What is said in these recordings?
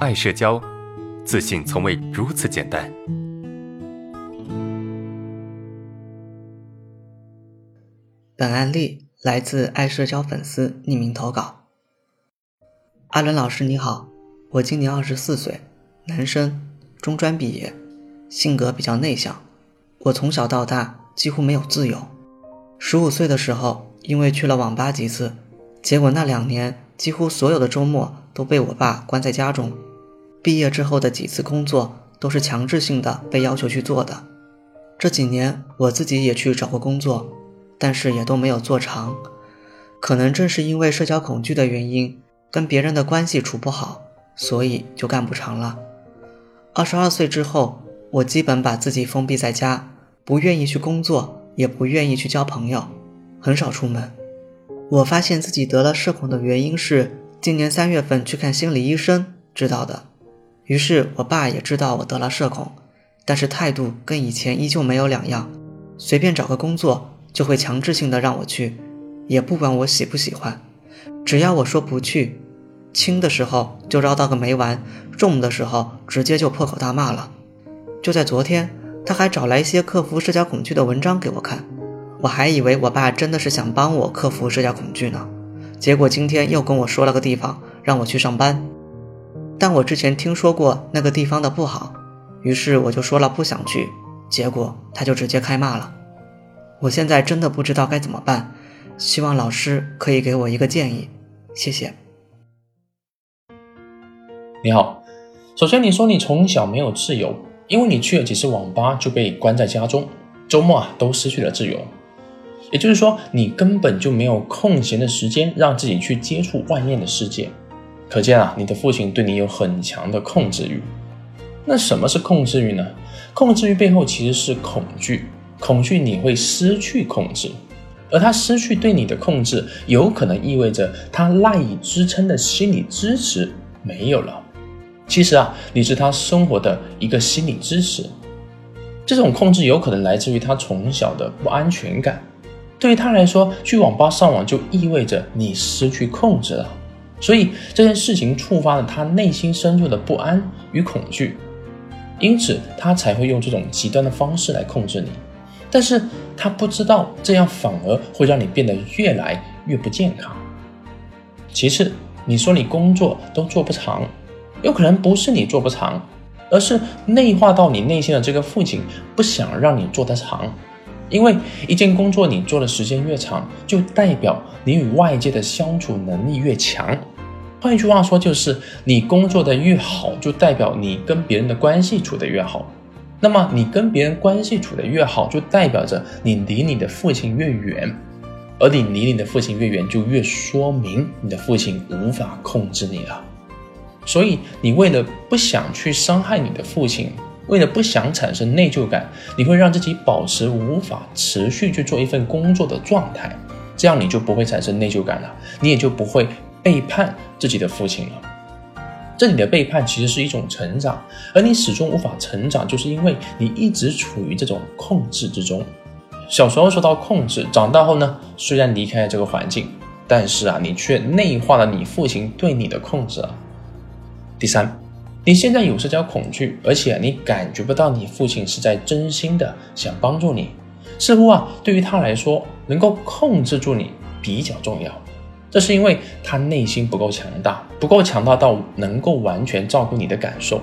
爱社交，自信从未如此简单。本案例来自爱社交粉丝匿名投稿。阿伦老师你好，我今年二十四岁，男生，中专毕业，性格比较内向。我从小到大几乎没有自由。十五岁的时候，因为去了网吧几次，结果那两年几乎所有的周末都被我爸关在家中。毕业之后的几次工作都是强制性的被要求去做的。这几年我自己也去找过工作，但是也都没有做长。可能正是因为社交恐惧的原因，跟别人的关系处不好，所以就干不长了。二十二岁之后，我基本把自己封闭在家，不愿意去工作。也不愿意去交朋友，很少出门。我发现自己得了社恐的原因是今年三月份去看心理医生知道的。于是我爸也知道我得了社恐，但是态度跟以前依旧没有两样，随便找个工作就会强制性的让我去，也不管我喜不喜欢，只要我说不去，轻的时候就绕道个没完，重的时候直接就破口大骂了。就在昨天。他还找来一些克服社交恐惧的文章给我看，我还以为我爸真的是想帮我克服社交恐惧呢。结果今天又跟我说了个地方让我去上班，但我之前听说过那个地方的不好，于是我就说了不想去，结果他就直接开骂了。我现在真的不知道该怎么办，希望老师可以给我一个建议，谢谢。你好，首先你说你从小没有自由。因为你去了几次网吧就被关在家中，周末啊都失去了自由，也就是说你根本就没有空闲的时间让自己去接触外面的世界。可见啊，你的父亲对你有很强的控制欲。那什么是控制欲呢？控制欲背后其实是恐惧，恐惧你会失去控制，而他失去对你的控制，有可能意味着他赖以支撑的心理支持没有了。其实啊，你是他生活的一个心理支持。这种控制有可能来自于他从小的不安全感。对于他来说，去网吧上网就意味着你失去控制了，所以这件事情触发了他内心深处的不安与恐惧，因此他才会用这种极端的方式来控制你。但是他不知道，这样反而会让你变得越来越不健康。其次，你说你工作都做不长。有可能不是你做不长，而是内化到你内心的这个父亲不想让你做得长，因为一件工作你做的时间越长，就代表你与外界的相处能力越强。换一句话说，就是你工作的越好，就代表你跟别人的关系处得越好。那么你跟别人关系处得越好，就代表着你离你的父亲越远，而你离你的父亲越远，就越说明你的父亲无法控制你了。所以，你为了不想去伤害你的父亲，为了不想产生内疚感，你会让自己保持无法持续去做一份工作的状态，这样你就不会产生内疚感了，你也就不会背叛自己的父亲了。这里的背叛其实是一种成长，而你始终无法成长，就是因为你一直处于这种控制之中。小时候受到控制，长大后呢，虽然离开了这个环境，但是啊，你却内化了你父亲对你的控制啊。第三，你现在有社交恐惧，而且你感觉不到你父亲是在真心的想帮助你，似乎啊，对于他来说，能够控制住你比较重要。这是因为他内心不够强大，不够强大到能够完全照顾你的感受。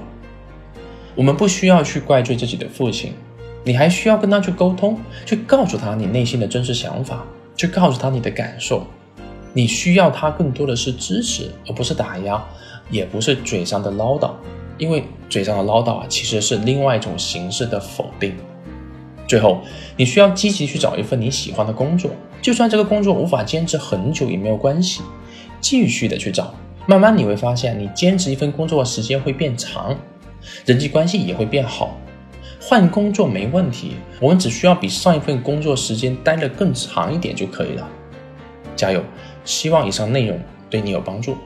我们不需要去怪罪自己的父亲，你还需要跟他去沟通，去告诉他你内心的真实想法，去告诉他你的感受。你需要他更多的是支持，而不是打压。也不是嘴上的唠叨，因为嘴上的唠叨啊，其实是另外一种形式的否定。最后，你需要积极去找一份你喜欢的工作，就算这个工作无法坚持很久也没有关系，继续的去找，慢慢你会发现，你坚持一份工作的时间会变长，人际关系也会变好。换工作没问题，我们只需要比上一份工作时间待得更长一点就可以了。加油！希望以上内容对你有帮助。